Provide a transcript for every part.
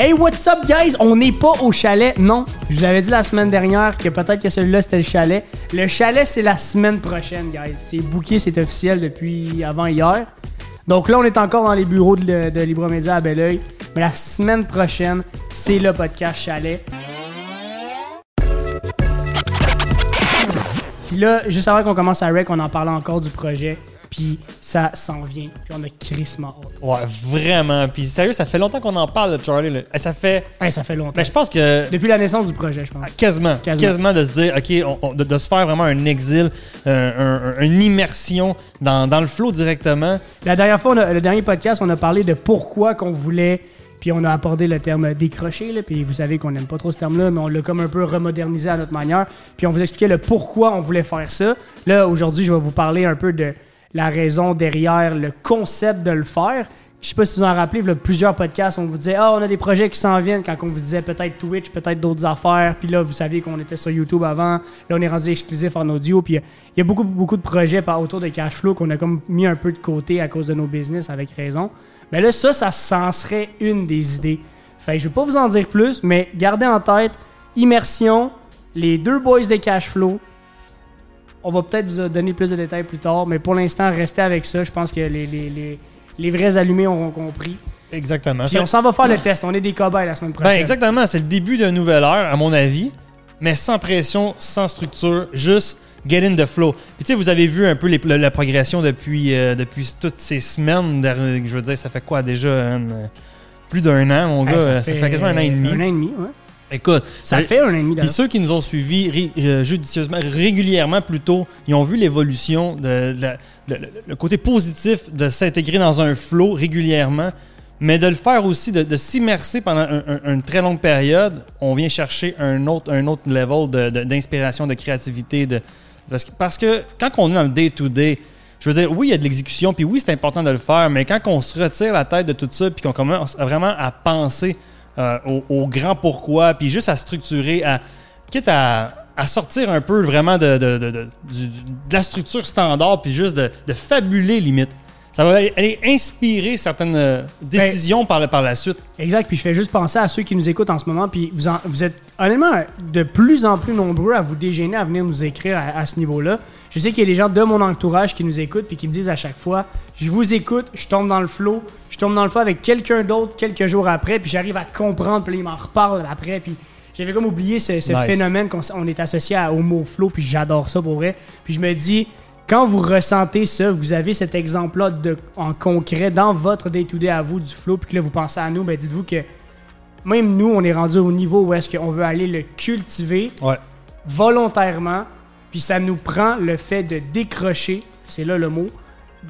Hey, what's up, guys? On n'est pas au chalet. Non, je vous avais dit la semaine dernière que peut-être que celui-là c'était le chalet. Le chalet, c'est la semaine prochaine, guys. C'est booké, c'est officiel depuis avant hier. Donc là, on est encore dans les bureaux de, de Libre Média à Belleuil. Mais la semaine prochaine, c'est le podcast chalet. Puis là, juste avant qu'on commence à rec, on en parlait encore du projet. Puis ça s'en vient. Puis on a hâte. Ouais, vraiment. Puis sérieux, ça fait longtemps qu'on en parle de Charlie. là. Eh, Ça fait. Ça fait longtemps. Ben, je pense que. Depuis la naissance du projet, je pense. Quasiment, Quasiment. quasiment. de se dire, OK, on- on- de, de se faire vraiment un exil, euh, un- un- une immersion dans, dans le flow directement. La dernière fois, on a- le dernier podcast, on a parlé de pourquoi qu'on voulait, puis on a abordé le terme décrocher, là, puis vous savez qu'on n'aime pas trop ce terme-là, mais on l'a comme un peu remodernisé à notre manière, puis on vous expliquait le pourquoi on voulait faire ça. Là, aujourd'hui, je vais vous parler un peu de la raison derrière le concept de le faire. Je sais pas si vous en rappelez, il y a plusieurs podcasts, on vous disait Ah, on a des projets qui s'en viennent quand on vous disait peut-être Twitch, peut-être d'autres affaires. Puis là, vous saviez qu'on était sur YouTube avant. Là, on est rendu exclusif en audio. Puis il y a beaucoup, beaucoup de projets autour de Cashflow qu'on a comme mis un peu de côté à cause de nos business, avec raison. Mais là, ça, ça s'en serait une des idées. Fait que je vais pas vous en dire plus, mais gardez en tête Immersion, les deux boys de Cashflow. On va peut-être vous donner plus de détails plus tard, mais pour l'instant, restez avec ça. Je pense que les, les, les, les vrais allumés auront compris. Exactement. Puis on s'en va faire le test. On est des cobayes la semaine prochaine. ben, exactement. C'est le début d'une nouvelle ère, à mon avis, mais sans pression, sans structure, juste get in the flow. Puis tu sais, vous avez vu un peu les- la, la progression depuis, euh, depuis toutes ces semaines. Je veux dire, ça fait quoi déjà? hein, plus d'un an, mon Hey, gars? ça, fait, quasiment un an et demi. Un an et demi, ouais. Écoute, Ça euh, fait un demi Puis ceux qui nous ont suivis euh, judicieusement, régulièrement plutôt, ils ont vu l'évolution, de, le, côté positif de s'intégrer dans un flow régulièrement, mais de le faire aussi, de, s'immerser pendant un- un- une très longue période. On vient chercher un autre, un autre level d'inspiration, de, créativité. De, parce, que, parce que quand on est dans le day-to-day, je veux dire, oui, il y a de l'exécution, puis oui, c'est important de le faire, mais quand on se retire la tête de tout ça, puis qu'on commence vraiment à penser euh, au, grand pourquoi, puis juste à structurer, à, quitte à, sortir un peu vraiment de, de, la structure standard, puis juste de fabuler limite. Ça va aller- inspirer certaines euh, décisions par, la- par la suite. Exact, puis je fais juste penser à ceux qui nous écoutent en ce moment, puis vous, en- vous êtes honnêtement de plus en plus nombreux à vous dégainer, à venir nous écrire à, à ce niveau-là. Je sais qu'il y a des gens de mon entourage qui nous écoutent, puis qui me disent à chaque fois, je vous écoute, je tombe dans le flow, je tombe dans le flow avec quelqu'un d'autre quelques jours après, puis j'arrive à comprendre, puis là, il m'en reparle après, puis j'avais comme oublié ce, ce Nice. phénomène qu'on on est associé à- au mot flow, puis j'adore ça pour vrai. Puis je me dis, quand vous ressentez ça, vous avez cet exemple-là en concret dans votre day-to-day à vous du flow, puis que là vous pensez à nous, ben dites-vous que même nous, on est rendu au niveau où est-ce qu'on veut aller le cultiver Ouais. volontairement, puis ça nous prend le fait de décrocher, c'est là le mot,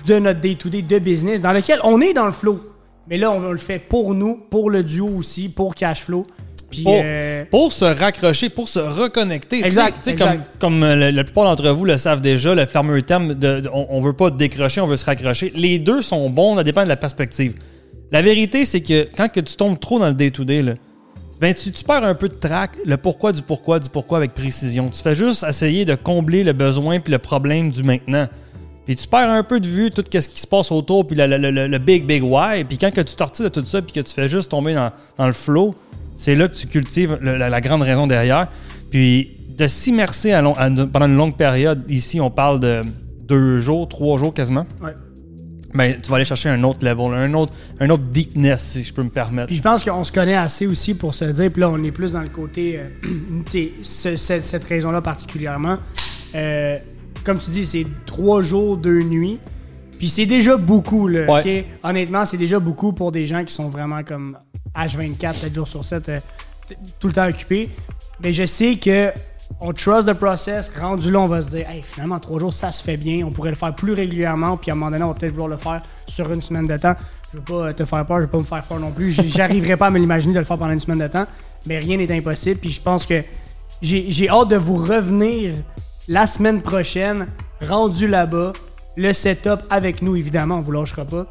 de notre day-to-day de business, dans lequel on est dans le flow. Mais là, on le fait pour nous, pour le duo aussi, pour Cashflow. Puis, Pour, euh, pour se raccrocher, pour se reconnecter. Exact, exact. Comme, comme euh, la, la plupart d'entre vous le savent déjà, le fameux terme de, de- on, on veut pas décrocher, on veut se raccrocher. Les deux sont bons, ça dépend de la perspective. La vérité, c'est que quand que tu tombes trop dans le day-to-day, ben tu, tu perds un peu de track, le pourquoi du pourquoi du pourquoi avec précision. Tu fais juste essayer de combler le besoin puis le problème du maintenant. Puis tu perds un peu de vue tout ce qui se passe autour, puis le, le- le- le big, big why. Puis quand que tu sortis de tout ça, puis que tu fais juste tomber dans, dans le flow, c'est là que tu cultives le- la, la grande raison derrière. Puis de s'immerser à long- à- pendant une longue période, ici on parle de deux jours, trois jours quasiment, ouais. ben, tu vas aller chercher un autre level, un autre, un autre deepness, si je peux me permettre. Puis je pense qu'on se connaît assez aussi pour se dire, puis là, on est plus dans le côté, euh, tu sais, ce- cette, cette raison-là particulièrement. Euh, comme tu dis, c'est trois jours, deux nuits. Puis c'est déjà beaucoup, là. Ouais. Honnêtement, c'est déjà beaucoup pour des gens qui sont vraiment comme H24, 7 jours sur 7, euh, tout le temps occupés. Mais je sais que on trust the process. Rendu là, on va se dire, hey, finalement, trois jours, ça se fait bien. On pourrait le faire plus régulièrement. Puis à un moment donné, on va peut-être vouloir le faire sur une semaine de temps. Je veux pas te faire peur, je veux pas me faire peur non plus. J'arriverai pas à me l'imaginer de le faire pendant une semaine de temps. Mais rien n'est impossible. Puis je pense que j'ai hâte de vous revenir la semaine prochaine, rendu là-bas. Le setup avec nous, évidemment, on vous lâchera pas.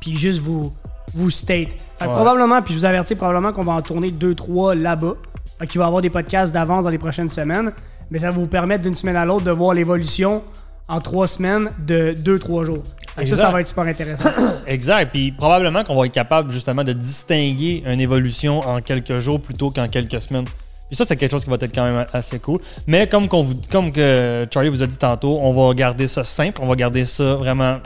Puis juste vous, vous state. Fait que probablement, puis je vous avertis probablement qu'on va en tourner 2-3 là-bas. Fait qu'il va y avoir des podcasts d'avance dans les prochaines semaines. Mais ça va vous permettre d'une semaine à l'autre de voir l'évolution en trois semaines de 2-3 jours. Fait que ça, ça va être super intéressant. Exact. Puis probablement qu'on va être capable justement de distinguer une évolution en quelques jours plutôt qu'en quelques semaines. Puis ça, c'est quelque chose qui va être quand même assez cool. Mais comme, qu'on vous, comme que Charlie vous a dit tantôt, on va garder ça simple. On va garder ça vraiment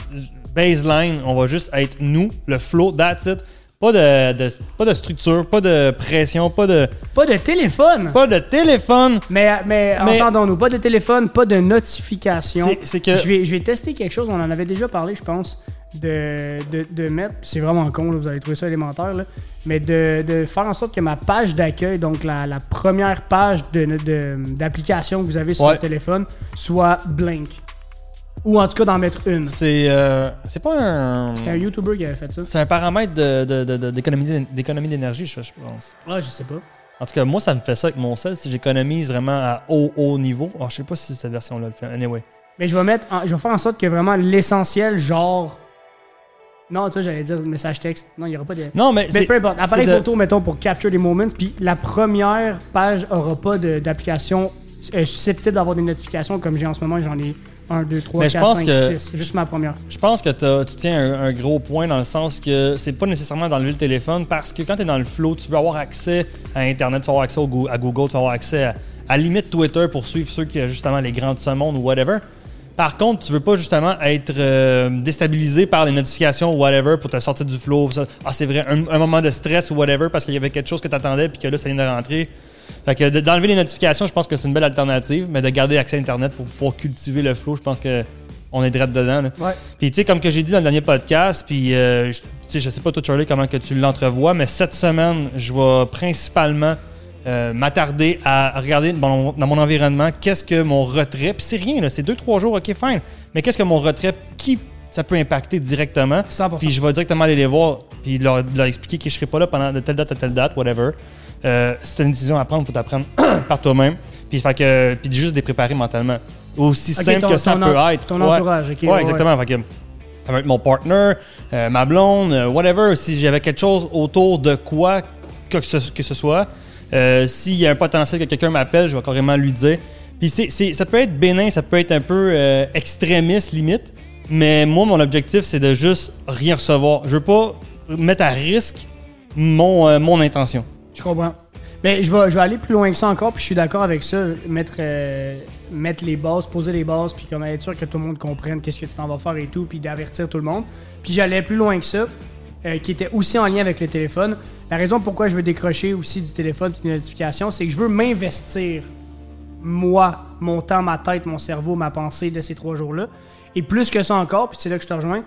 baseline. On va juste être nous, le flow, that's it. Pas de, de- pas de structure, pas de pression, pas de, pas de téléphone! pas de téléphone. Mais, mais, Mais- entendons-nous, pas de téléphone, pas de notification. C'est- c'est que- Je vais, je vais tester quelque chose, on en avait déjà parlé, je pense, de, de, de mettre, c'est vraiment con, là, vous allez trouver ça élémentaire, là, mais de, de faire en sorte que ma page d'accueil, donc la, la première page de- d'application que vous avez sur Ouais. le téléphone, soit blank. Ou en tout cas d'en mettre une. C'est euh, c'est pas un. C'est un YouTuber qui avait fait ça. C'est un paramètre de- de- de- de- d'économie d'énergie, je, je pense. Ah, je sais pas. En tout cas, moi, ça me fait ça avec mon sel si j'économise vraiment à haut, haut niveau. Alors, je sais pas si cette version-là le fait. Anyway. Mais je vais mettre, en- je vais faire en sorte que vraiment l'essentiel, genre. Non, tu vois, j'allais dire message texte. Non, il n'y aura pas de. Non, mais Mais peu importe. Appareil de- photo, mettons, pour capture des moments. Puis la première page aura pas d'application euh, susceptible d'avoir des notifications comme j'ai en ce moment. J'en ai 1, 2, 3, Mais je 4, pense 5, que- 6. Juste ma première. Je pense que tu tiens un, un gros point dans le sens que c'est pas nécessairement d'enlever le téléphone parce que quand tu es dans le flow, tu veux avoir accès à Internet, tu veux avoir accès au à Google, tu veux avoir accès à, à limite Twitter pour suivre ceux qui ont justement les grands de ce monde ou whatever. Par contre, tu veux pas justement être euh, déstabilisé par les notifications ou whatever pour te sortir du flow. Ah, c'est vrai, un, un moment de stress ou whatever parce qu'il y avait quelque chose que tu attendais puis que là, ça vient de rentrer. Fait que de- d'enlever les notifications, je pense que c'est une belle alternative, mais de garder accès à Internet pour pouvoir cultiver le flow, je pense que on est direct dedans. là. Ouais. Puis tu sais, comme que j'ai dit dans le dernier podcast, puis euh, je, je sais pas toi Charlie comment que tu l'entrevois, mais cette semaine, je vais principalement euh, m'attarder à regarder dans mon, dans mon environnement qu'est-ce que mon retrait, puis c'est rien, là, c'est deux trois jours, ok fine, mais qu'est-ce que mon retrait, qui ça peut impacter directement, 100%. puis je vais directement aller les voir, puis leur, leur expliquer que je serai pas là pendant de telle date à telle date, whatever. Euh, si t'as une décision à prendre, faut t'apprendre par toi-même, puis fait que, puis juste les préparer mentalement. Aussi simple ton- que ça peut en- être. Ton Ouais. entourage, ok. Ouais, exactement. Fait que, ça va être mon partner, euh, ma blonde, euh, whatever. Si j'avais quelque chose autour de quoi que ce, que ce soit, euh, s'il y a un potentiel que quelqu'un m'appelle, je vais carrément lui dire. Puis c'est, ça peut être bénin, ça peut être un peu euh, extrémiste limite, mais moi, mon objectif, c'est de juste rien recevoir. Je veux pas mettre à risque mon, mon intention. Je comprends. Mais je vais, je vais aller plus loin que ça encore, puis je suis d'accord avec ça. Mettre, euh, mettre les bases, poser les bases, puis comme être sûr que tout le monde comprenne qu'est-ce que tu t'en vas faire et tout, puis d'avertir tout le monde. Puis j'allais plus loin que ça, euh, qui était aussi en lien avec le téléphone. La raison pourquoi je veux décrocher aussi du téléphone puis des notifications, c'est que je veux m'investir, moi, mon temps, ma tête, mon cerveau, ma pensée de ces trois jours-là. Et plus que ça encore, puis c'est là que je te rejoins,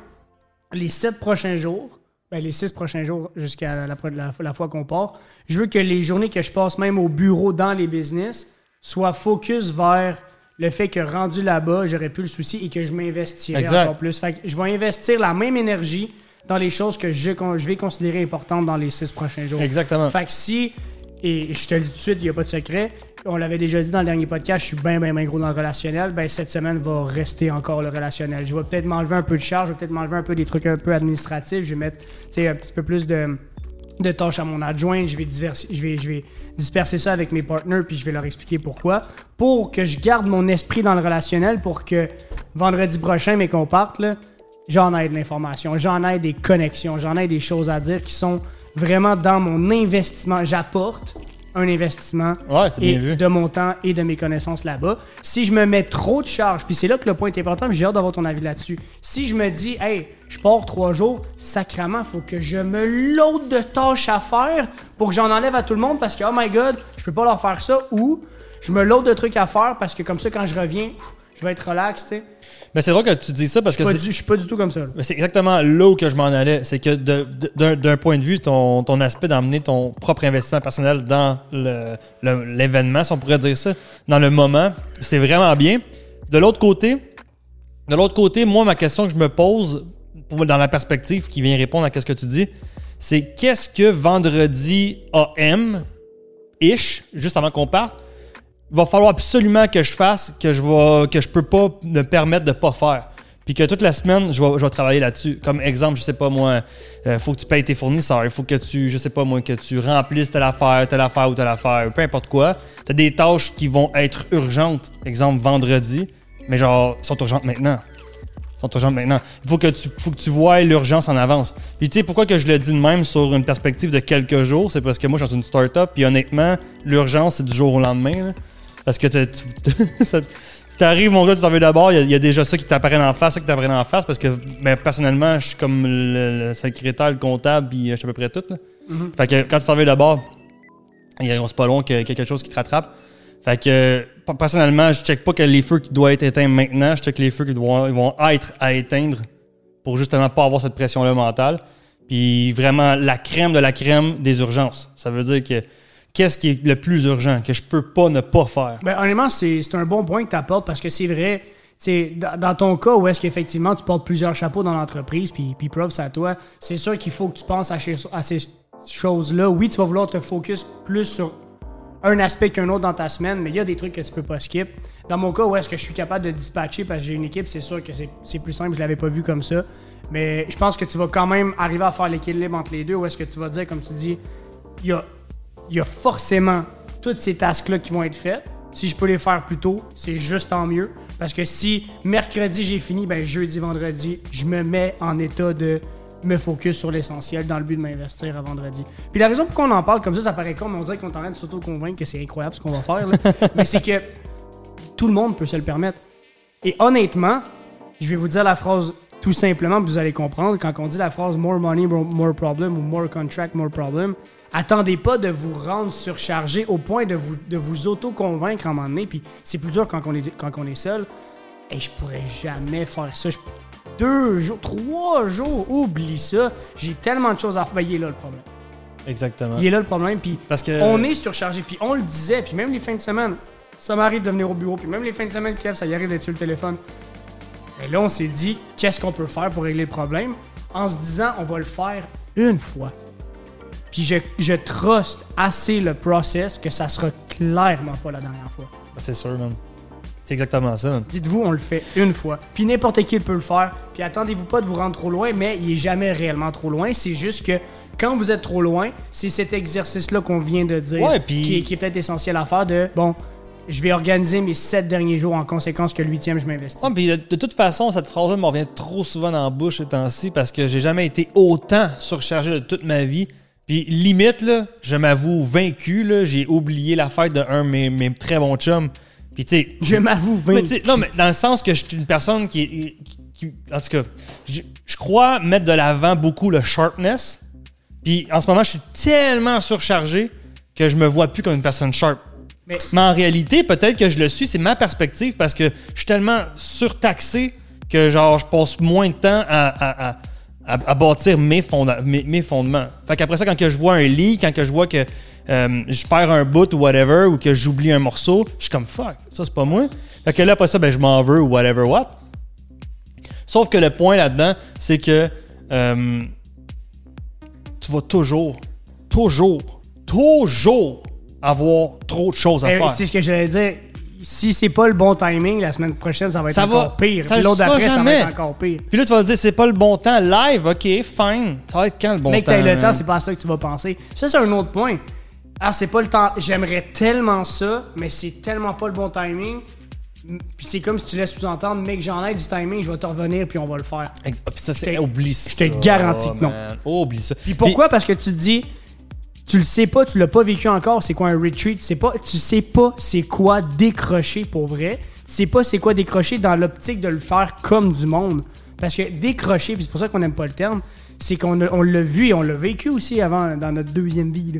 les sept prochains jours, ben, les six prochains jours jusqu'à la, la- la- la fois qu'on part, je veux que les journées que je passe même au bureau dans les business soient focus vers le fait que rendu là-bas, j'aurais plus le souci et que je m'investirais encore plus. Fait que je vais investir la même énergie dans les choses que je, je vais considérer importantes dans les six prochains jours. Exactement. Fait que si, et je te le dis tout de suite, il n'y a pas de secret, on l'avait déjà dit dans le dernier podcast, je suis bien, bien, bien gros dans le relationnel, ben cette semaine va rester encore le relationnel. Je vais peut-être m'enlever un peu de charge, je vais peut-être m'enlever un peu des trucs un peu administratifs, je vais mettre, un petit peu plus de, de tâches à mon adjoint, je vais, je, vais, je vais disperser ça avec mes partenaires, puis je vais leur expliquer pourquoi, pour que je garde mon esprit dans le relationnel, pour que vendredi prochain, mais qu'on parte, là, j'en ai de l'information, j'en ai des connexions, j'en ai des choses à dire qui sont vraiment dans mon investissement. J'apporte un investissement Ouais, c'est et bien vu. de mon temps et de mes connaissances là-bas. Si je me mets trop de charges, puis c'est là que le point est important, puis j'ai hâte d'avoir ton avis là-dessus. Si je me dis, hey, je pars trois jours, sacrement, faut que je me load de tâches à faire pour que j'en enlève à tout le monde parce que, oh my god, je peux pas leur faire ça, ou je me load de trucs à faire parce que comme ça, quand je reviens, je vais être relax, tu sais. Mais c'est drôle que tu dis ça parce que Je suis pas du tout comme ça. là. Mais C'est exactement là où que je m'en allais. C'est que d'un point de vue, ton, ton aspect d'emmener ton propre investissement personnel dans le- le- l'événement, si on pourrait dire ça, dans le moment, c'est vraiment bien. De l'autre côté, de l'autre côté, moi, ma question que je me pose, pour- dans la perspective qui vient répondre à ce que tu dis, c'est qu'est-ce que vendredi AM, ish, juste avant qu'on parte, va falloir absolument que je fasse que je vais que je peux pas me permettre de pas faire. Puis que toute la semaine, je vais, je vais travailler là-dessus. Comme exemple, je sais pas moi, euh, faut que tu payes tes fournisseurs, il faut que tu, je sais pas moi, que tu remplisses telle affaire, telle affaire ou telle affaire, peu importe quoi. Tu as des tâches qui vont être urgentes, exemple vendredi, mais genre, sont urgentes maintenant. sont urgentes maintenant. Il faut que tu, faut que tu vois l'urgence en avance. Puis tu sais, pourquoi que je le dis de même sur une perspective de quelques jours, c'est parce que moi, je suis dans une start-up, puis honnêtement, l'urgence, c'est du jour au lendemain. Parce que tu, t'arrives, mon gars, tu t'en veux d'abord, il y, a- il y a déjà ça qui t'apparaît en face, ça qui t'apparaît en face, parce que ben, personnellement, je suis comme le, le secrétaire, le comptable, puis euh, je suis à peu près tout. Là. Mhm. Fait que quand tu t'en veux d'abord, il y a- c'est pas long qu'il y a quelque chose qui te rattrape. Fait que personnellement, je check pas que les feux qui doivent être éteints maintenant, je check les feux qui doivent, ils vont être à éteindre pour justement pas avoir cette pression-là mentale. Puis vraiment la crème de la crème des urgences. Ça veut dire que qu'est-ce qui est le plus urgent que je peux pas ne pas faire? Ben, honnêtement, c'est un bon point que tu apportes parce que c'est vrai. Dans, ton cas où est-ce qu'effectivement tu portes plusieurs chapeaux dans l'entreprise, puis, puis props à toi, c'est sûr qu'il faut que tu penses à, ces- choses-là. Oui, tu vas vouloir te focus plus sur un aspect qu'un autre dans ta semaine, mais il y a des trucs que tu peux pas skip. Dans mon cas, où est-ce que je suis capable de dispatcher parce que j'ai une équipe, c'est sûr que c'est- c'est plus simple, je l'avais pas vu comme ça. Mais je pense que tu vas quand même arriver à faire l'équilibre entre les deux, où est-ce que tu vas dire, comme tu dis, il y a, il y a forcément toutes ces tasks-là qui vont être faites. Si je peux les faire plus tôt, c'est juste tant mieux. Parce que si mercredi j'ai fini, ben jeudi, vendredi, je me mets en état de me focus sur l'essentiel dans le but de m'investir à vendredi. Puis la raison pour qu'on en parle comme ça, ça paraît con, mais on dirait qu'on est en train de s'auto-convaincre que c'est incroyable ce qu'on va faire. là. mais c'est que tout le monde peut se le permettre. Et honnêtement, je vais vous dire la phrase tout simplement, vous allez comprendre. Quand on dit la phrase more money, more problem ou more contract, more problem, attendez pas de vous rendre surchargé au point de vous, de vous auto-convaincre à un moment donné. Puis c'est plus dur quand on est, quand on est seul. Et je pourrais jamais faire ça. Je- deux jours, trois jours, oublie ça. J'ai tellement de choses à faire. Ben, il est là le problème. Exactement. Il est là le problème. Puis Parce que on est surchargé. Puis on le disait. Puis même les fins de semaine, ça m'arrive de venir au bureau. Puis même les fins de semaine, Kev, ça y arrive d'être sur le téléphone. Et là, on s'est dit, qu'est-ce qu'on peut faire pour régler le problème? En se disant, on va le faire une fois. Puis je, je trust assez le process que ça sera clairement pas la dernière fois. Ben, c'est sûr, man. C'est exactement ça. Dites-vous, on le fait une fois. Puis n'importe qui peut le faire. Puis attendez-vous pas de vous rendre trop loin, mais il est jamais réellement trop loin. C'est juste que quand vous êtes trop loin, c'est cet exercice-là qu'on vient de dire Ouais, puis- qui est, qui est peut-être essentiel à faire de, bon, je vais organiser mes sept derniers jours en conséquence que le huitième, je m'investis. Ouais, puis de, de toute façon, cette phrase-là me revient trop souvent dans la bouche ces temps-ci parce que j'ai jamais été autant surchargé de toute ma vie. Puis limite, là, je m'avoue vaincu, là, j'ai oublié la fête de un de mes, mes très bons chums. Puis tu sais, Je m'avoue, mais vaincu. tu sais, non, mais dans le sens que je suis une personne qui, qui- qui- en tout cas, je, je crois mettre de l'avant beaucoup le sharpness. Puis en ce moment, je suis tellement surchargé que je me vois plus comme une personne sharp. Mais- Mais en réalité, peut-être que je le suis, c'est ma perspective parce que je suis tellement surtaxé que genre je passe moins de temps à, à- à- à- à bâtir mes, fonda- mes, mes fondements. Fait qu'après ça, quand que je vois un lit, quand que je vois que euh, je perds un bout ou whatever, ou que j'oublie un morceau, je suis comme fuck, ça c'est pas moi. Fait que là, après ça, ben, je m'en veux ou whatever what. Sauf que le point là-dedans, c'est que euh, tu vas toujours, toujours, toujours avoir trop de choses à Eh, faire. c'est ce que j'allais dire. Si c'est pas le bon timing, la semaine prochaine, ça va être Ça va- encore pire. ça Puis l'autre d'après, ça va être encore pire. Puis là, tu vas te dire, c'est pas le bon temps. Live, ok, fine. Ça va être quand le bon Mec, temps? t'as le temps, c'est pas à ça que tu vas penser. Ça, c'est un autre point. Ah, c'est pas le temps. J'aimerais tellement ça, mais c'est tellement pas le bon timing. Puis c'est comme si tu laisses sous-entendre, mec, j'en ai du timing, je vais te revenir, puis on va le faire. Ex- ah, puis ça, c'est. Oublie ça. je te garantis que non. man. Oublie ça. Puis pourquoi? Parce que tu te dis, tu le sais pas, tu l'as pas vécu encore, c'est quoi un retreat, c'est pas, tu sais pas c'est quoi décrocher pour vrai. Tu sais pas c'est quoi décrocher dans l'optique de le faire comme du monde. Parce que décrocher, puis c'est pour ça qu'on n'aime pas le terme, c'est qu'on on l'a vu et on l'a vécu aussi avant dans notre deuxième vie,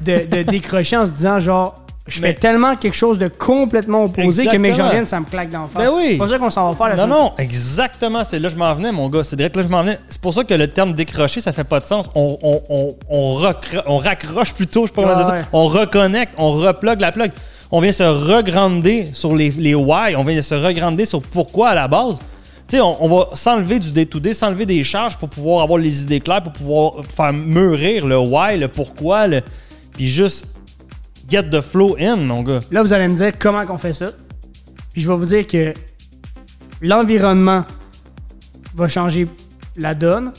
de décrocher en se disant genre, je Mais- fais tellement quelque chose de complètement opposé que j'en vienne, ça me claque d'en face. Ben oui. C'est pour ça qu'on s'en va faire la Non, semaine non, exactement. C'est là que je m'en venais, mon gars. C'est direct là que je m'en venais. C'est pour ça que le terme décrocher, ça fait pas de sens. On, on, on, on, recro- on raccroche plutôt, je sais pas comment dire Ouais. ça. On reconnecte, on replug la plug. On vient se regrander sur les, les why, on vient se regrander sur pourquoi à la base. Tu sais, on, on va s'enlever du day-to-day, s'enlever des charges pour pouvoir avoir les idées claires, pour pouvoir faire mûrir le why, le pourquoi, le... puis juste get the flow in, mon gars. Là, vous allez me dire comment qu'on fait ça. Puis je vais vous dire que l'environnement va changer la donne.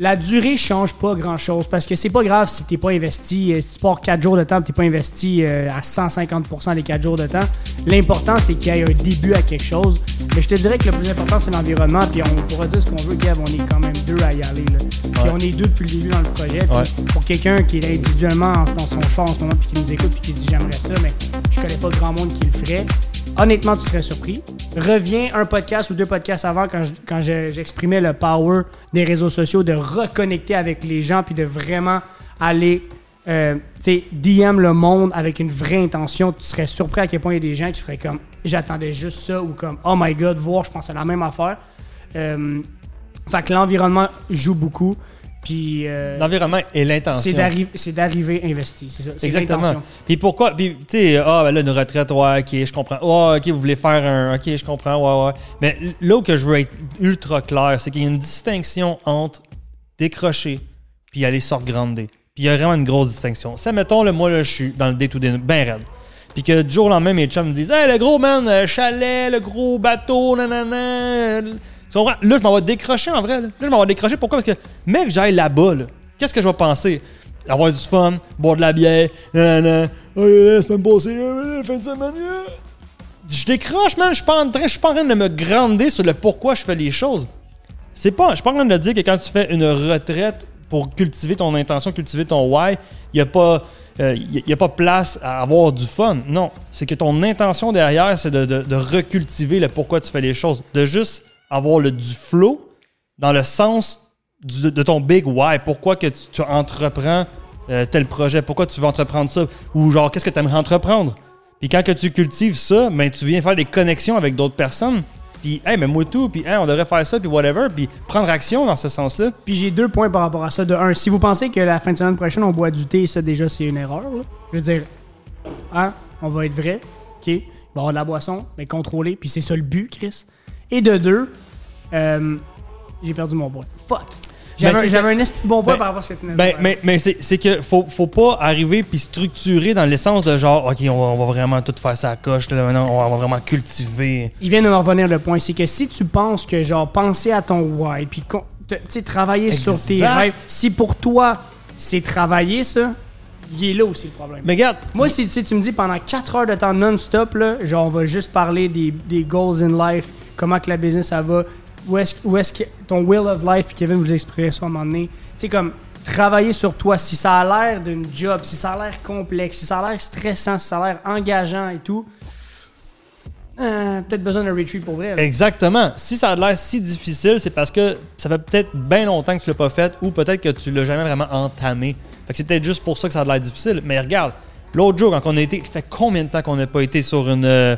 La durée change pas grand chose parce que c'est pas grave si t'es pas investi. euh, Si tu pars 4 jours de temps, t'es pas investi euh, à 150% des 4 jours de temps. L'important, c'est qu'il y ait un début à quelque chose. Mais je te dirais que le plus important, c'est l'environnement. Puis on pourra dire ce qu'on veut, Gav, on est quand même deux à y aller. Là. Puis Ouais. on est deux depuis le début dans le projet. Ouais. Pour quelqu'un qui est individuellement en- dans son char en ce moment, puis qui nous écoute, puis qui dit j'aimerais ça, mais je connais pas grand monde qui le ferait. Honnêtement, tu serais surpris. Reviens un podcast ou deux podcasts avant quand quand je- j'exprimais le power des réseaux sociaux, de reconnecter avec les gens, puis de vraiment aller euh, tu sais, DM le monde avec une vraie intention. Tu serais surpris à quel point il y a des gens qui feraient comme j'attendais juste ça ou comme oh my god, voir, je pense à la même affaire. Euh, fait que l'environnement joue beaucoup. Puis euh, L'environnement et l'intention. c'est d'arri- c'est d'arriver investi, c'est ça. Exactement. Puis pourquoi Puis tu sais, ah ben là une retraite, ouais, ok, je comprends. Oh, ok, vous voulez faire un, ok, je comprends, ouais, ouais. Mais là où que je veux être ultra clair, c'est qu'il y a une distinction entre décrocher puis aller sur grander. Puis il y a vraiment une grosse distinction. Ça, mettons, là, moi là, je suis dans le day-to-day, ben raide. Puis que du jour au lendemain, mes chums me disent, hey, le gros man, euh, chalet, le gros bateau, nanana. Là, je m'en vais décrocher en vrai. Là, je m'en vais décrocher. Pourquoi? Parce que, mec, j'aille là-bas, là, qu'est-ce que je vais penser? Avoir du fun, boire de la bière, nanana. Oh, semaine passée, euh, fin de semaine, euh. Je décroche, man. Je suis pas en train, je suis pas en train de me grander sur le pourquoi je fais les choses. C'est pas, je suis pas en train de dire que quand tu fais une retraite pour cultiver ton intention, cultiver ton why, il n'y a pas. euh, y a pas place à avoir du fun. Non. C'est que ton intention derrière, c'est de recultiver le pourquoi tu fais les choses. De juste avoir le, du flow dans le sens de ton big why. Pourquoi que tu, entreprends euh, tel projet? Pourquoi tu veux entreprendre ça? Ou genre, qu'est-ce que tu aimerais entreprendre? Puis quand que tu cultives ça, ben, tu viens faire des connexions avec d'autres personnes. Puis, hey, mais moi tout, puis hey, on devrait faire ça, puis whatever, puis prendre action dans ce sens-là. Puis j'ai deux points par rapport à ça. De un, si vous pensez que la fin de semaine prochaine, on boit du thé, ça déjà, c'est une erreur. là. Je veux dire, hein, on va être vrai. OK? Il va y avoir de la boisson, mais contrôlée. Puis c'est ça le but, Chris. Et de deux, euh, j'ai perdu mon point. Fuck. J'avais Ben, un- un bon point ben, par rapport à ce que tu Ben, mais mais c'est que faut, faut pas arriver puis structurer dans l'essence de genre, OK, on va, on va vraiment tout faire ça à coche, là, maintenant, on va, vraiment cultiver. Il vient de me revenir le point, c'est que si tu penses que genre penser à ton why, puis travailler sur tes rêves, si pour toi c'est travailler ça, il est là aussi le problème. Mais regarde, Moi, si tu me dis pendant 4 heures de temps non-stop, genre on va juste parler des, des goals in life, comment que la business ça va, où est-ce que ton will of life, puis Kevin vous expliquera ça à un moment donné. Tu sais, comme travailler sur toi, si ça a l'air d'une job, si ça a l'air complexe, si ça a l'air stressant, si ça a l'air engageant et tout, euh, peut-être besoin d'un retreat pour vrai. Exactement. Si ça a l'air si difficile, c'est parce que ça fait peut-être bien longtemps que tu l'as pas fait ou peut-être que tu l'as jamais vraiment entamé. Fait que c'est peut-être juste pour ça que ça a l'air difficile. Mais regarde, l'autre jour, quand on a été. Fait combien de temps qu'on n'a pas été sur une. euh,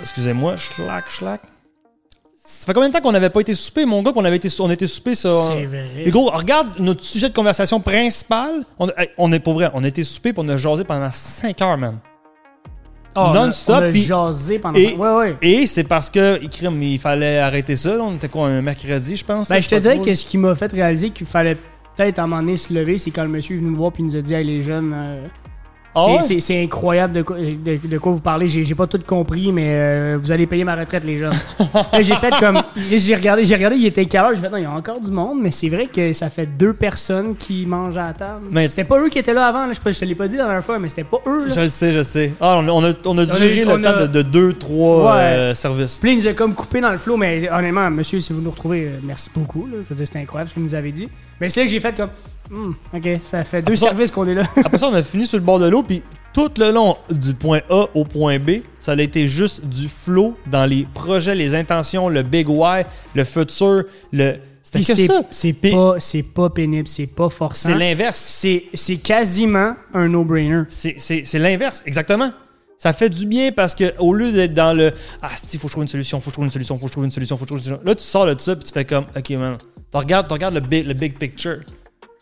Excusez-moi, schlack, schlack. Ça fait combien de temps qu'on n'avait pas été souper, mon gars, qu'on avait été, on était souper sur. C'est vrai. Et gros, regarde notre sujet de conversation principal. On, hey, on est pour vrai, on a été souper pour on a jasé pendant 5 heures, man. Ah, non-stop, On jasé pendant. et- Ouais, ouais. Et c'est parce que, il fallait arrêter ça. On était quoi, un mercredi, je pense? Ben, là, je te dirais que ce qui m'a fait réaliser qu'il fallait peut-être à un moment donné se lever, c'est quand le monsieur est venu nous voir puis nous a dit Hey les jeunes, euh, Ah c'est- ouais? incroyable de quoi, de, de quoi vous parlez. J'ai pas tout compris, mais euh, vous allez payer ma retraite, les. Là, j'ai fait comme. J'ai regardé, j'ai regardé, il était quelle heure? J'ai fait Non, il y a encore du monde, mais c'est vrai que ça fait deux personnes qui mangent à la table. Mais- c'était pas eux qui étaient là avant, là, je, je te l'ai pas dit la dernière fois, mais c'était pas eux. Là. Je le sais, je sais. Ah, on a, on a, on a a- duré on le a- temps de 2-3 Ouais. services. Puis il nous a comme coupé dans le flot, mais honnêtement, monsieur, si vous nous retrouvez, euh, merci beaucoup. Là. Je veux dire, c'était incroyable ce que vous nous avez dit. Mais c'est que j'ai fait comme, Hmm, ok, ça fait deux Après services qu'on est là. Après ça, on a fini sur le bord de l'eau, puis tout le long du point A au point B, ça a été juste du flow dans les projets, les intentions, le big why, le futur, le. C'était c'est, ça. c'est pas, c'est pas pénible, c'est pas forçant. C'est l'inverse. C'est, c'est quasiment un no-brainer. C'est c'est- c'est l'inverse, exactement. Ça fait du bien parce que au lieu d'être dans le Ah, il faut que je trouve une solution, faut que je trouve une solution, faut que je trouve une solution, faut que je trouve une solution. Là, tu sors de ça puis tu fais comme OK, man. Tu regardes, regardes le, big, le big picture.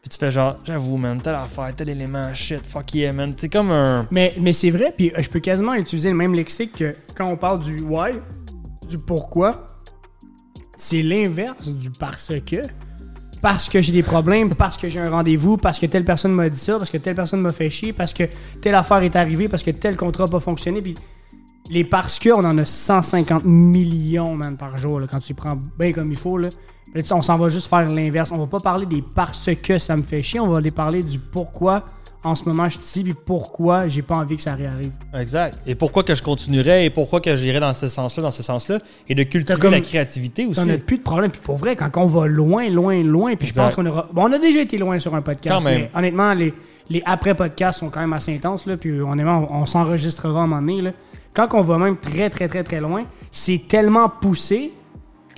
Puis tu fais genre, j'avoue, man, telle affaire, tel élément, shit, fuck yeah, man. C'est comme un. Mais, mais c'est vrai, puis euh, je peux quasiment utiliser le même lexique que quand on parle du why, du pourquoi, c'est l'inverse du parce que. Parce que j'ai des problèmes, parce que j'ai un rendez-vous, parce que telle personne m'a dit ça, parce que telle personne m'a fait chier, parce que telle affaire est arrivée, parce que tel contrat n'a pas fonctionné. Puis les parce que, on en a 150 millions, man, par jour, là, quand tu prends bien comme il faut. Là. Là, on s'en va juste faire l'inverse. On va pas parler des parce que ça me fait chier, on va aller parler du pourquoi en ce moment je suis ici, puis pourquoi j'ai pas envie que ça réarrive. Exact. Et pourquoi que je continuerais et pourquoi que j'irais dans ce sens-là, dans ce sens-là. Et de cultiver comme- la créativité aussi. On a plus de problème. Puis pour vrai, quand on va loin, loin, loin, puis je pense qu'on aura. Bon, on a déjà été loin sur un podcast. Quand même. Mais honnêtement, les, les après-podcasts sont quand même assez intenses. Là, puis honnêtement, on, on s'enregistrera à un moment donné. Là. Quand on va même très, très, très, très loin, c'est tellement poussé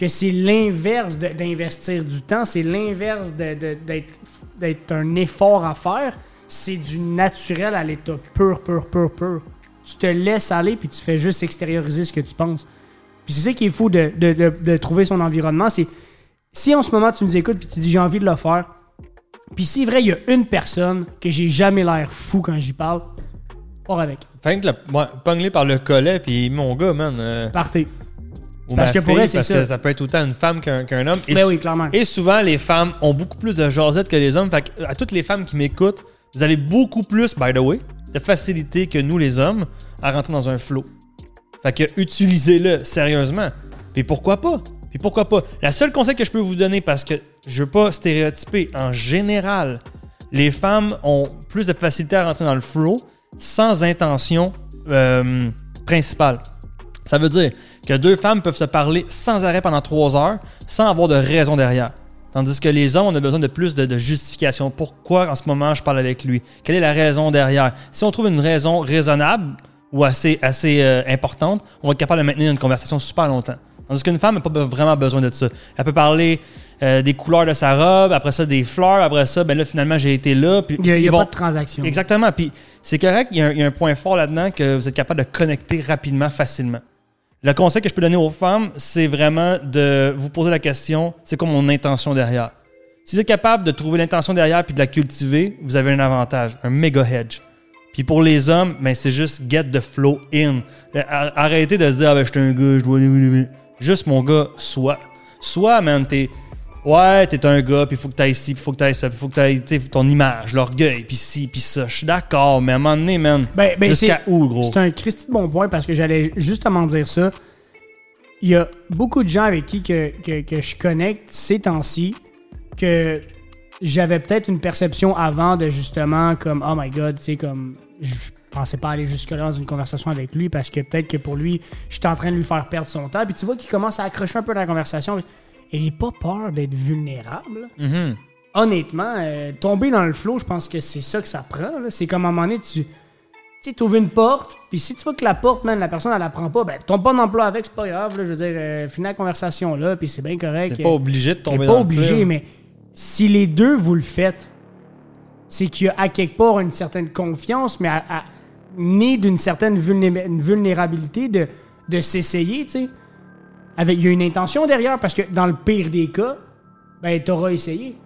que c'est l'inverse d'investir du temps. C'est l'inverse d'être un effort à faire. C'est du naturel à l'état pur, pur, pur, pur. Tu te laisses aller, puis tu fais juste extérioriser ce que tu penses. Puis c'est ça qui est fou de, de- de- de trouver son environnement. C'est si en ce moment tu nous écoutes puis tu dis j'ai envie de le faire. Puis si vrai, il y a une personne que j'ai jamais l'air fou quand j'y parle, avec. Fait que le, pogne-les par le collet, puis mon gars, man. euh, Partez. Ou Parce ma que pour elle, parce ça. que ça peut être autant une femme qu'un homme. Et, Ben oui, clairement. et souvent, les femmes ont beaucoup plus de jasette que les hommes. Fait que, à toutes les femmes qui m'écoutent, vous avez beaucoup plus, by the way, de facilité que nous, les hommes, à rentrer dans un flow. Fait que utilisez-le sérieusement. Puis pourquoi pas? Puis pourquoi pas? La seule conseil que je peux vous donner, parce que je veux pas stéréotyper, en général, les femmes ont plus de facilité à rentrer dans le flow sans intention euh, principale. Ça veut dire que deux femmes peuvent se parler sans arrêt pendant trois heures sans avoir de raison derrière. Tandis que les hommes, on a besoin de plus de, de justification. Pourquoi en ce moment je parle avec lui? Quelle est la raison derrière? Si on trouve une raison raisonnable ou assez, assez euh, importante, on va être capable de maintenir une conversation super longtemps. Tandis qu'une femme n'a pas vraiment besoin de ça. Elle peut parler euh, des couleurs de sa robe, après ça des fleurs, après ça, ben là finalement j'ai été là. Puis Il n'y a, y a pas de transaction. Exactement. Puis c'est correct, il y, a un, il y a un point fort là-dedans que vous êtes capable de connecter rapidement, facilement. Le conseil que je peux donner aux femmes, c'est vraiment de vous poser la question c'est quoi mon intention derrière? Si vous êtes capable de trouver l'intention derrière puis de la cultiver, vous avez un avantage, un méga hedge. Puis pour les hommes, ben c'est juste get the flow in. Euh, ar- Arrêtez de se dire, ah ben, je suis un gars, je dois. Juste mon gars, soit. Soit, man, t'es. Ouais, t'es un gars, puis faut que t'ailles ci, puis faut que t'ailles ça, puis faut que t'ailles ton image, l'orgueil, puis ci, puis ça. Je suis d'accord, mais à un moment donné, man. Ben, ben, Jusqu'à où, gros? C'est un Christy de bon point parce que j'allais justement dire ça. Il y a beaucoup de gens avec qui que, que- que je connecte ces temps-ci que j'avais peut-être une perception avant de justement comme oh my god, tu sais comme je pensais pas aller jusque là dans une conversation avec lui parce que peut-être que pour lui, j'étais en train de lui faire perdre son temps. Puis tu vois qu'il commence à accrocher un peu dans la conversation. N'a pas peur d'être vulnérable. Mhm. Honnêtement, euh, tomber dans le flow, je pense que c'est ça que ça prend. C'est comme à un moment donné, tu tu ouvres une porte, puis si tu vois que la porte, man, la personne, elle la prend pas, ben, tombe pas dans l'emploi avec, c'est pas grave. là. je veux dire, euh, finis la conversation là, puis c'est bien correct. T'es pas obligé de tomber pas dans obligé, le fleuve. mais si les deux vous le faites, c'est qu'il y a à quelque part une certaine confiance, mais à, à- née d'une certaine vulné- vulnérabilité de, de s'essayer, tu sais. Avec, il y a une intention derrière, parce que dans le pire des cas, ben, t'auras essayé.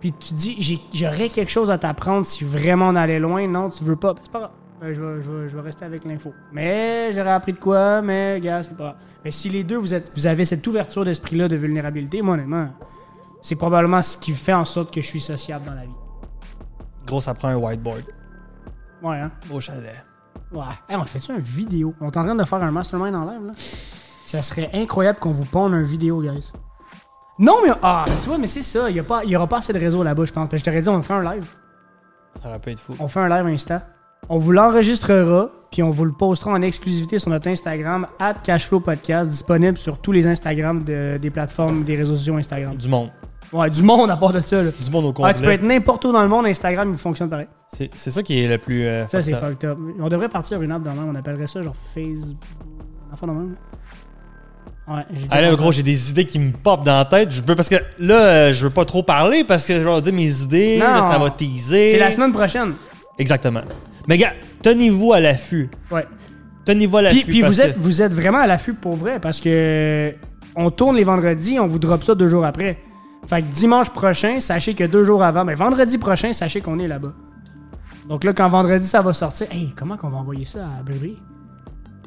Puis tu dis, j'aurais quelque chose à t'apprendre si vraiment on allait loin. Non, tu veux pas. C'est pas grave. Ben, je, vais, je vais- je vais rester avec l'info. Mais j'aurais appris de quoi, mais gars, c'est pas grave. Mais si les deux, vous, êtes, vous avez cette ouverture d'esprit-là de vulnérabilité, moi, honnêtement, c'est probablement ce qui fait en sorte que je suis sociable dans la vie. Gros, ça prend un whiteboard. Ouais, hein? Au chalet. Ouais. Hey, on fait-tu une vidéo? On est en train de faire un mastermind en live, là? Ça serait incroyable qu'on vous ponde une vidéo, guys. Non, mais... Ah, mais tu vois, mais c'est ça. Il n'y aura pas assez de réseau là-bas, je pense. Parce que Je t'aurais dit, on fait un live. Ça aurait pu être fou. On fait un live Insta. On vous l'enregistrera, puis on vous le postera en exclusivité sur notre Instagram, at Cashflow Podcast, disponible sur tous les Instagrams de- des plateformes, des réseaux sociaux Instagram. Du monde. Ouais, du monde à part de ça, là. Du monde au Ouais, complet. tu peux être n'importe où dans le monde, Instagram, il fonctionne pareil. C'est c'est ça qui est le plus. euh, Ça, c'est fucked up. On devrait partir une app même, on appellerait ça genre Facebook. Enfin, même. Ouais, Ah là, gros, j'ai des idées qui me popent dans la tête. Je peux, parce que là, euh, je veux pas trop parler parce que je vais dire mes idées, Non. là, ça va teaser. C'est la semaine prochaine. Exactement. Mais gars, tenez-vous à l'affût. Ouais. Tenez-vous à Puis, l'affût. puis parce vous, êtes, que- vous êtes vraiment à l'affût pour vrai parce que on tourne les vendredis, on vous drop ça deux jours après. Fait que dimanche prochain, sachez que deux jours avant, ben vendredi prochain, sachez qu'on est là-bas. Donc là, quand vendredi ça va sortir, hey, comment qu'on va envoyer ça à Bébé?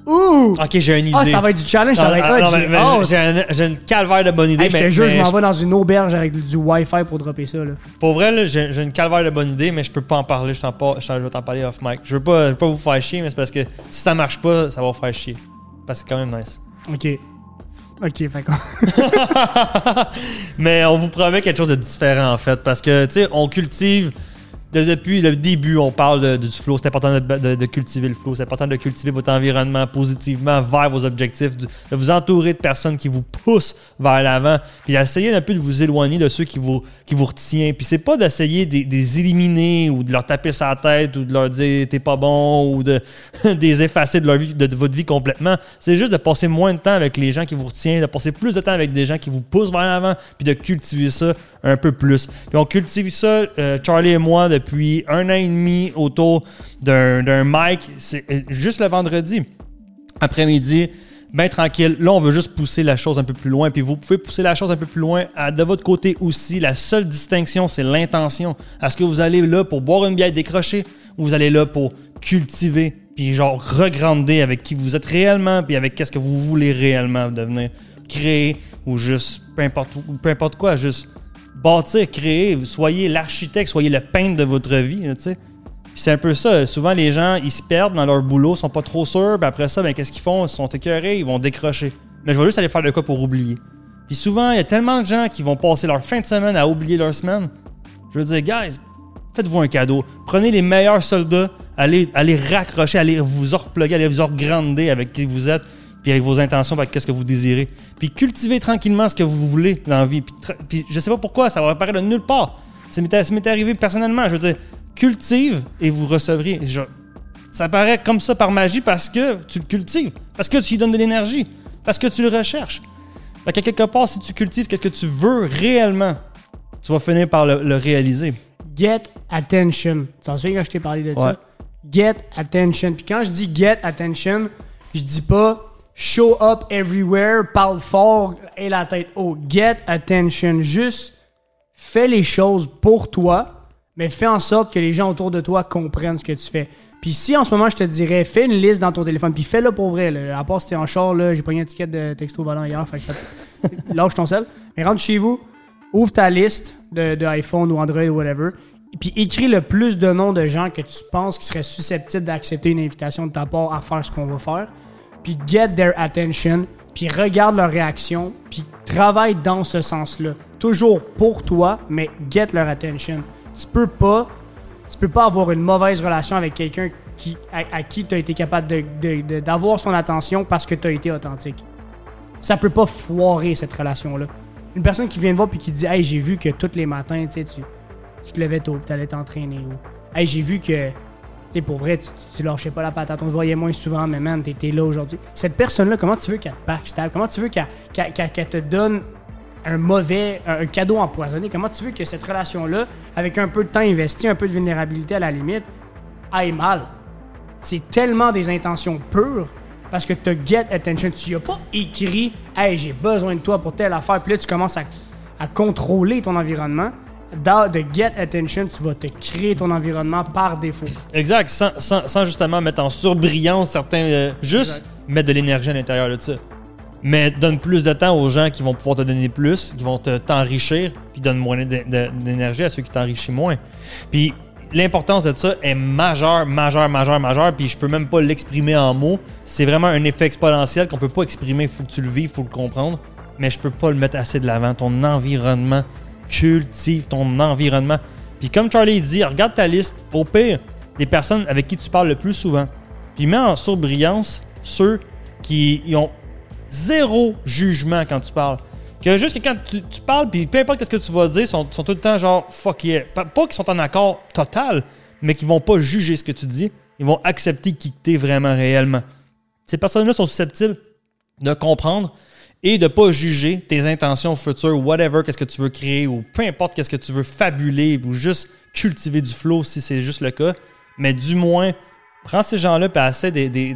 Ouh! Ok, j'ai une idée. Ah, ça va être du challenge, ça va être ah, j'ai une calvaire de bonne idée. Hey, je te mais- jure, je m'en vais dans une auberge avec du Wi-Fi pour dropper ça. Là. Pour vrai, là, j'ai j'ai une calvaire de bonne idée, mais je peux pas en parler. Je, t'en par- je t'en- je vais t'en parler off mic. Je veux pas, je veux pas vous faire chier, mais c'est parce que si ça marche pas, ça va vous faire chier. Parce que c'est quand même nice. OK. Ok, fait Mais on vous promet quelque chose de différent en fait, parce que tu sais, on cultive de- depuis le début, on parle du flow. C'est important de, cultiver le flow. C'est important de cultiver votre environnement positivement vers vos objectifs, de, vous entourer de personnes qui vous poussent vers l'avant, puis d'essayer un peu de vous éloigner de ceux qui vous, qui vous retiennent. Puis c'est pas d'essayer de, les éliminer ou de leur taper sa tête ou de leur dire t'es pas bon ou de, les effacer de, leur vie, de votre vie complètement. C'est juste de passer moins de temps avec les gens qui vous retiennent, de passer plus de temps avec des gens qui vous poussent vers l'avant, puis de cultiver ça un peu plus. Puis on cultive ça, euh, Charlie et moi, depuis un an et demi autour d'un mic. C'est euh, juste le vendredi après-midi, bien tranquille. Là, on veut juste pousser la chose un peu plus loin. Puis vous pouvez pousser la chose un peu plus loin de votre côté aussi. La seule distinction, c'est l'intention. Est-ce que vous allez là pour boire une bière décrochée ou vous allez là pour cultiver puis genre regrander avec qui vous êtes réellement puis avec qu'est-ce que vous voulez réellement devenir, créer ou juste peu importe, peu importe quoi, juste bâtir, créer, soyez l'architecte, soyez le peintre de votre vie, tu c'est un peu ça. Souvent, les gens, ils se perdent dans leur boulot, sont pas trop sûrs. Après ça, ben, qu'est-ce qu'ils font? Ils sont écœurés, ils vont décrocher. Mais je vais juste aller faire de quoi pour oublier. Puis souvent, il y a tellement de gens qui vont passer leur fin de semaine à oublier leur semaine. Je veux dire, guys, faites-vous un cadeau. Prenez les meilleurs soldats, allez, allez raccrocher, allez vous reploguer, allez vous regrander avec qui vous êtes, puis avec vos intentions, avec qu'est-ce que vous désirez. Puis cultivez tranquillement ce que vous voulez dans la vie. Puis, puis je sais pas pourquoi, ça va apparaître de nulle part. Ça m'est ça m'est arrivé personnellement. Je veux dire, cultive et vous recevrez. Je- ça paraît comme ça par magie parce que tu le cultives, parce que tu lui donnes de l'énergie, parce que tu le recherches. Fait que quelque part, si tu cultives qu'est-ce que tu veux réellement, tu vas finir par le, le réaliser. Get attention. Tu t'en souviens quand je t'ai parlé de Ouais. ça? Get attention. Puis quand je dis get attention, je dis pas show up everywhere, parle fort et la tête haut. Get attention. Juste fais les choses pour toi, mais fais en sorte que les gens autour de toi comprennent ce que tu fais. Puis si en ce moment je te dirais, fais une liste dans ton téléphone, puis fais-le pour vrai. À part si t'es en char, j'ai pas une étiquette de texto volant hier, fait que lâche ton sel. Mais rentre chez vous, ouvre ta liste de, de iPhone ou Android ou whatever, puis écris le plus de noms de gens que tu penses qui seraient susceptibles d'accepter une invitation de ta part à faire ce qu'on va faire. Puis get their attention, puis regarde leur réaction, puis travaille dans ce sens-là. Toujours pour toi, mais get leur attention. Tu peux pas, tu peux pas avoir une mauvaise relation avec quelqu'un qui, à, qui tu as été capable de- de- de- d'avoir son attention parce que tu as été authentique ça peut pas foirer cette relation-là. Une personne qui vient te voir puis qui dit Hey, j'ai vu que tous les matins, tu te levais tôt, tu allais t'entraîner. Ou Hey, j'ai vu que, sais, pour vrai, tu, tu, tu lâchais pas la patate. On te voyait moins souvent, mais man, t'étais là aujourd'hui. Cette personne-là, comment tu veux qu'elle te backstab? Comment tu veux qu'elle te donne un mauvais, un, cadeau empoisonné? Comment tu veux que cette relation-là, avec un peu de temps investi, un peu de vulnérabilité à la limite, aille mal? C'est tellement des intentions pures parce que tu get attention. Tu y as pas écrit Hey, j'ai besoin de toi pour telle affaire. Puis là, tu commences à, à contrôler ton environnement. Dans de get attention, tu vas te créer ton environnement par défaut. Exact, sans, sans- sans justement mettre en surbrillance certains. euh, juste Exact. mettre de l'énergie à l'intérieur de ça. Mais donne plus de temps aux gens qui vont pouvoir te donner plus, qui vont te- t'enrichir, puis donne moins d'énergie à ceux qui t'enrichissent moins. Puis l'importance de ça est majeure, majeure, majeure, majeure, puis je peux même pas l'exprimer en mots. C'est vraiment un effet exponentiel qu'on peut pas exprimer, il faut que tu le vives pour le comprendre. Mais je peux pas le mettre assez de l'avant. Ton environnement, cultive ton environnement. Puis comme Charlie dit, regarde ta liste, au pire, des personnes avec qui tu parles le plus souvent. Puis mets en surbrillance ceux qui ont zéro jugement quand tu parles. Que juste que quand tu, tu parles, puis peu importe ce que tu vas dire, sont, sont tout le temps genre fuck yeah. Pas, pas qu'ils sont en accord total, mais qu'ils vont pas juger ce que tu dis. Ils vont accepter qui t'es vraiment réellement. Ces personnes-là sont susceptibles de comprendre et de pas juger tes intentions futures, whatever, qu'est-ce que tu veux créer ou peu importe qu'est-ce que tu veux fabuler ou juste cultiver du flow si c'est juste le cas. Mais du moins, prends ces gens-là et essaie de, de-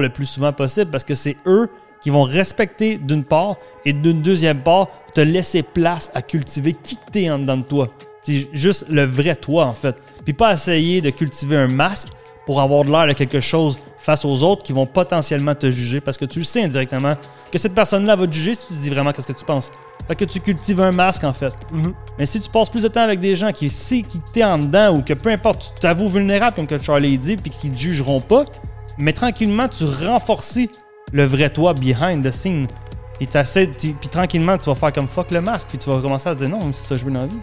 le plus souvent possible parce que c'est eux qui vont respecter d'une part et d'une deuxième part te laisser place à cultiver qui t'es en dedans de toi. C'est juste le vrai toi en fait. Puis pas essayer de cultiver un masque pour avoir de l'air de quelque chose face aux autres qui vont potentiellement te juger parce que tu le sais indirectement que cette personne-là va te juger si tu dis vraiment qu'est-ce que tu penses. Fait que tu cultives un masque en fait. Mais si tu passes plus de temps avec des gens qui savent qui t'es en dedans ou que peu importe, tu t'avoues vulnérable comme que Charlie dit puis qui te jugeront pas, mais tranquillement tu renforces le vrai toi behind the scene. Et puis tranquillement, tu vas faire comme fuck le masque, puis tu vas commencer à te dire non, c'est ça que je veux dans la vie.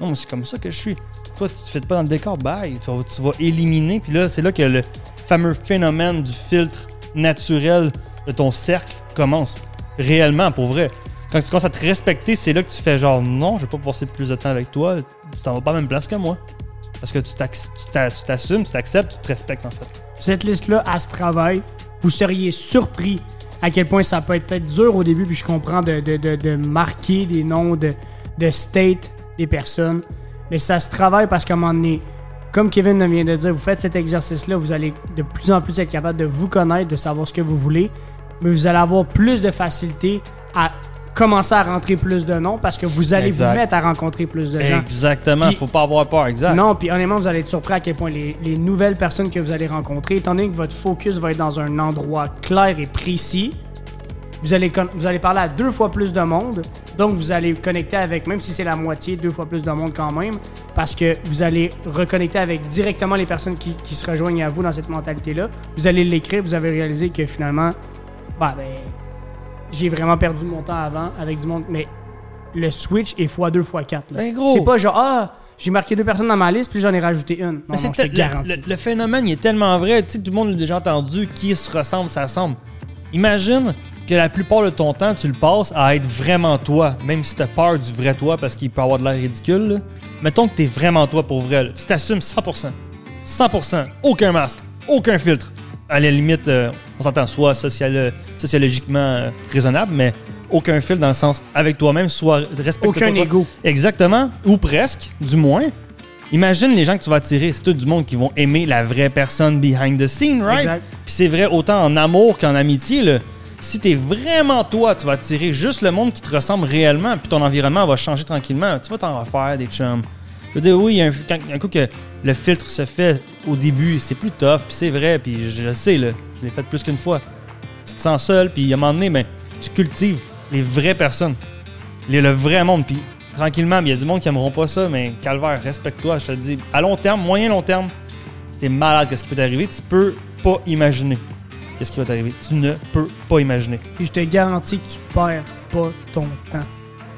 Non, mais c'est comme ça que je suis. Toi, tu te fais pas dans le décor, bye. Tu vas, tu vas éliminer, puis là, c'est là que le fameux phénomène du filtre naturel de ton cercle commence. Réellement, pour vrai. Quand tu commences à te respecter, c'est là que tu fais genre non, je vais pas passer plus de temps avec toi, tu t'en vas pas à la même place que moi. Parce que tu t'assumes, tu t'acceptes, tu te respectes en fait. Cette liste-là, elle se travaille. Vous seriez surpris à quel point ça peut être peut-être dur au début, puis je comprends de, de- de- de marquer des noms de, de state des personnes. Mais ça se travaille parce qu'à un moment donné, comme Kevin vient de dire, vous faites cet exercice-là, vous allez de plus en plus être capable de vous connaître, de savoir ce que vous voulez, mais vous allez avoir plus de facilité à commencer à rentrer plus de noms parce que vous allez Exact. vous mettre à rencontrer plus de gens. Exactement, Puis- faut pas avoir peur, exact. Non, puis honnêtement, vous allez être surpris à quel point les, les nouvelles personnes que vous allez rencontrer, étant donné que votre focus va être dans un endroit clair et précis, vous allez, vous allez parler à deux fois plus de monde. Donc, vous allez connecter avec, même si c'est la moitié, deux fois plus de monde quand même, parce que vous allez reconnecter avec directement les personnes qui, qui se rejoignent à vous dans cette mentalité-là. Vous allez l'écrire, vous avez réalisé que finalement, bah ben, j'ai vraiment perdu mon temps avant avec du monde, mais le switch est x2, x4. là. Ben, gros. C'est pas genre, ah, j'ai marqué deux personnes dans ma liste, puis j'en ai rajouté une. Non, Mais non, je le, le- le phénomène il est tellement vrai, tu sais, tout le monde l'a déjà entendu, qui se ressemble, ça ressemble. Imagine que la plupart de ton temps, tu le passes à être vraiment toi, même si t'as peur du vrai toi parce qu'il peut avoir de l'air ridicule. là. Mettons que t'es vraiment toi pour vrai, là. tu t'assumes 100%. 100%, aucun masque, aucun filtre. À la limite, euh, on s'entend soit social- sociologiquement euh, raisonnable, mais aucun filtre dans le sens avec toi-même, soit respecte Aucun ego. Exactement, ou presque, du moins. Imagine les gens que tu vas attirer, c'est tout du monde qui vont aimer la vraie personne behind the scene, right? Exact. Puis c'est vrai autant en amour qu'en amitié, là. Si t'es vraiment toi, tu vas attirer juste le monde qui te ressemble réellement, puis ton environnement va changer tranquillement. Tu vas t'en refaire des chums. Je veux dire, oui, il y a un, quand- coup que le filtre se fait au début, c'est plus tough, puis c'est vrai, puis je le sais. Je l'ai fait plus qu'une fois. Tu te sens seul, puis à un moment donné, ben, tu cultives les vraies personnes. Le vrai monde, puis tranquillement, il y a du monde qui aimeront pas ça, mais calvaire, respecte-toi, je te le dis. À long terme, moyen long terme, c'est malade qu'est-ce qui peut t'arriver. Tu peux pas imaginer qu'est-ce qui va t'arriver? Tu ne peux pas imaginer. Puis je te garantis que tu perds pas ton temps.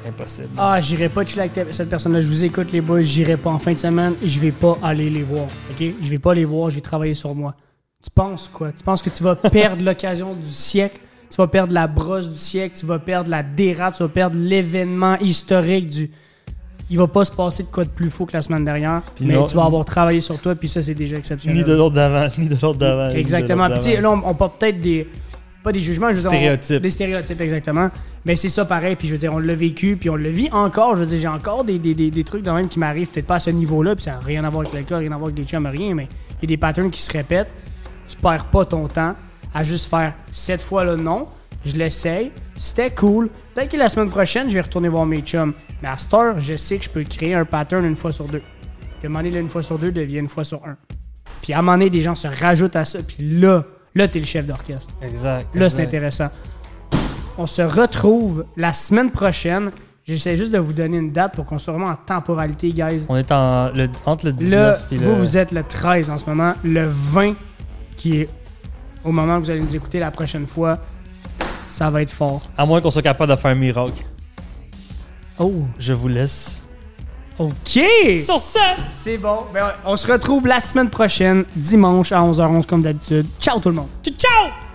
C'est impossible. Ah, j'irai pas chiller avec cette personne-là. Je vous écoute, les boys. J'irai pas en fin de semaine. Je vais pas aller les voir. OK? Je vais pas les voir. Je vais travailler sur moi. Tu penses quoi? Tu penses que tu vas perdre l'occasion du siècle? Tu vas perdre la brosse du siècle? Tu vas perdre la dérape? Tu vas perdre l'événement historique du. Il va pas se passer de quoi de plus fou que la semaine dernière. Puis mais non- tu vas avoir travaillé sur toi, puis ça, c'est déjà exceptionnel. Ni de l'autre d'avant, ni de l'autre d'avant. Exactement. Puis tu sais, d'avant. là, on, on porte peut-être des. Pas des jugements, je veux dire, on- Stéréotypes. des stéréotypes, exactement. Mais c'est ça pareil. Puis je veux dire, on l'a vécu, puis on le vit encore. Je veux dire, j'ai encore des, des, des, des trucs de même qui m'arrivent, peut-être pas à ce niveau-là, puis ça n'a rien à voir avec le cas, rien à voir avec les chums, rien, mais il y a des patterns qui se répètent. Tu perds pas ton temps à juste faire cette fois-là, non. Je l'essaye. C'était cool. Peut-être que la semaine prochaine, je vais retourner voir mes chums. Mais à cette heure, je sais que je peux créer un pattern une fois sur deux. Puis à un moment donné, là, une fois sur deux devient une fois sur un. Puis à un moment donné, des gens se rajoutent à ça. Puis là, là, t'es le chef d'orchestre. Exact. Là, c'est exact. intéressant. On se retrouve la semaine prochaine. J'essaie juste de vous donner une date pour qu'on soit vraiment en temporalité, guys. On est en, le- entre le 19 Là, et vous, le... vous êtes le 13 en ce moment. Le 20, qui est au moment où vous allez nous écouter la prochaine fois, ça va être fort. À moins qu'on soit capable de faire un miracle. Oh, Je vous laisse. OK! Sur ça! C'est bon. Ben on se retrouve la semaine prochaine, dimanche à 11h11 comme d'habitude. Ciao tout le monde! Ciao! ciao!